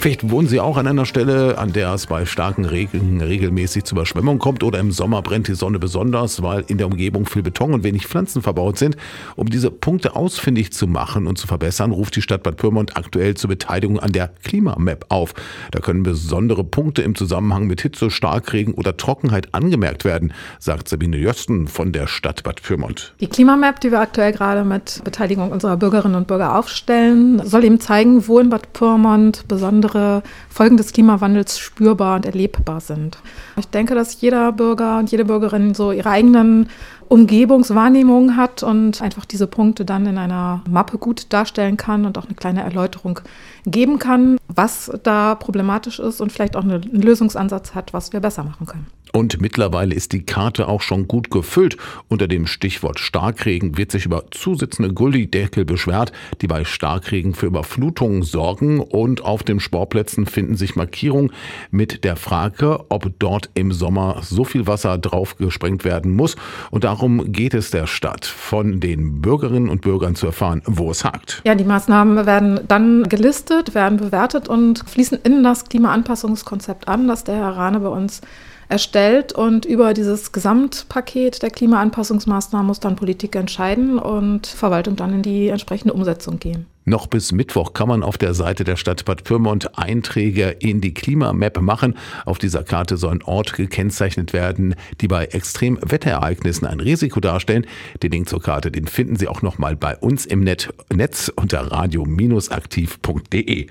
Vielleicht wohnen Sie auch an einer Stelle, an der es bei starken Regen regelmäßig zu Überschwemmungen kommt oder im Sommer brennt die Sonne besonders, weil in der Umgebung viel Beton und wenig Pflanzen verbaut sind. Um diese Punkte ausfindig zu machen und zu verbessern, ruft die Stadt Bad Pyrmont aktuell zur Beteiligung an der Klimamap auf. Da können besondere Punkte im Zusammenhang mit Hitze, Starkregen oder Trockenheit angemerkt werden, sagt Sabine Jösten von der Stadt Bad Pyrmont. Die Klimamap, die wir aktuell gerade mit Beteiligung unserer Bürgerinnen und Bürger aufstellen, soll eben zeigen, wo in Bad Pyrmont besondere andere Folgen des Klimawandels spürbar und erlebbar sind. Ich denke, dass jeder Bürger und jede Bürgerin so ihre eigenen Umgebungswahrnehmungen hat und einfach diese Punkte dann in einer Mappe gut darstellen kann und auch eine kleine Erläuterung geben kann, was da problematisch ist und vielleicht auch einen Lösungsansatz hat, was wir besser machen können. Und mittlerweile ist die Karte auch schon gut gefüllt. Unter dem Stichwort Starkregen wird sich über zusätzende Gullideckel beschwert, die bei Starkregen für Überflutungen sorgen. Und auf den Sportplätzen finden sich Markierungen mit der Frage, ob dort im Sommer so viel Wasser drauf gesprengt werden muss. Und darum geht es der Stadt, von den Bürgerinnen und Bürgern zu erfahren, wo es hakt. Ja, die Maßnahmen werden dann gelistet, werden bewertet und fließen in das Klimaanpassungskonzept an, das der Herr Rane bei uns erstellt und über dieses Gesamtpaket der Klimaanpassungsmaßnahmen muss dann Politik entscheiden und Verwaltung dann in die entsprechende Umsetzung gehen. Noch bis Mittwoch kann man auf der Seite der Stadt Bad Pyrmont Einträge in die Klimamap machen. Auf dieser Karte sollen Orte gekennzeichnet werden, die bei Extremwetterereignissen ein Risiko darstellen. Den Link zur Karte, den finden Sie auch nochmal bei uns im Netz unter radio-aktiv.de.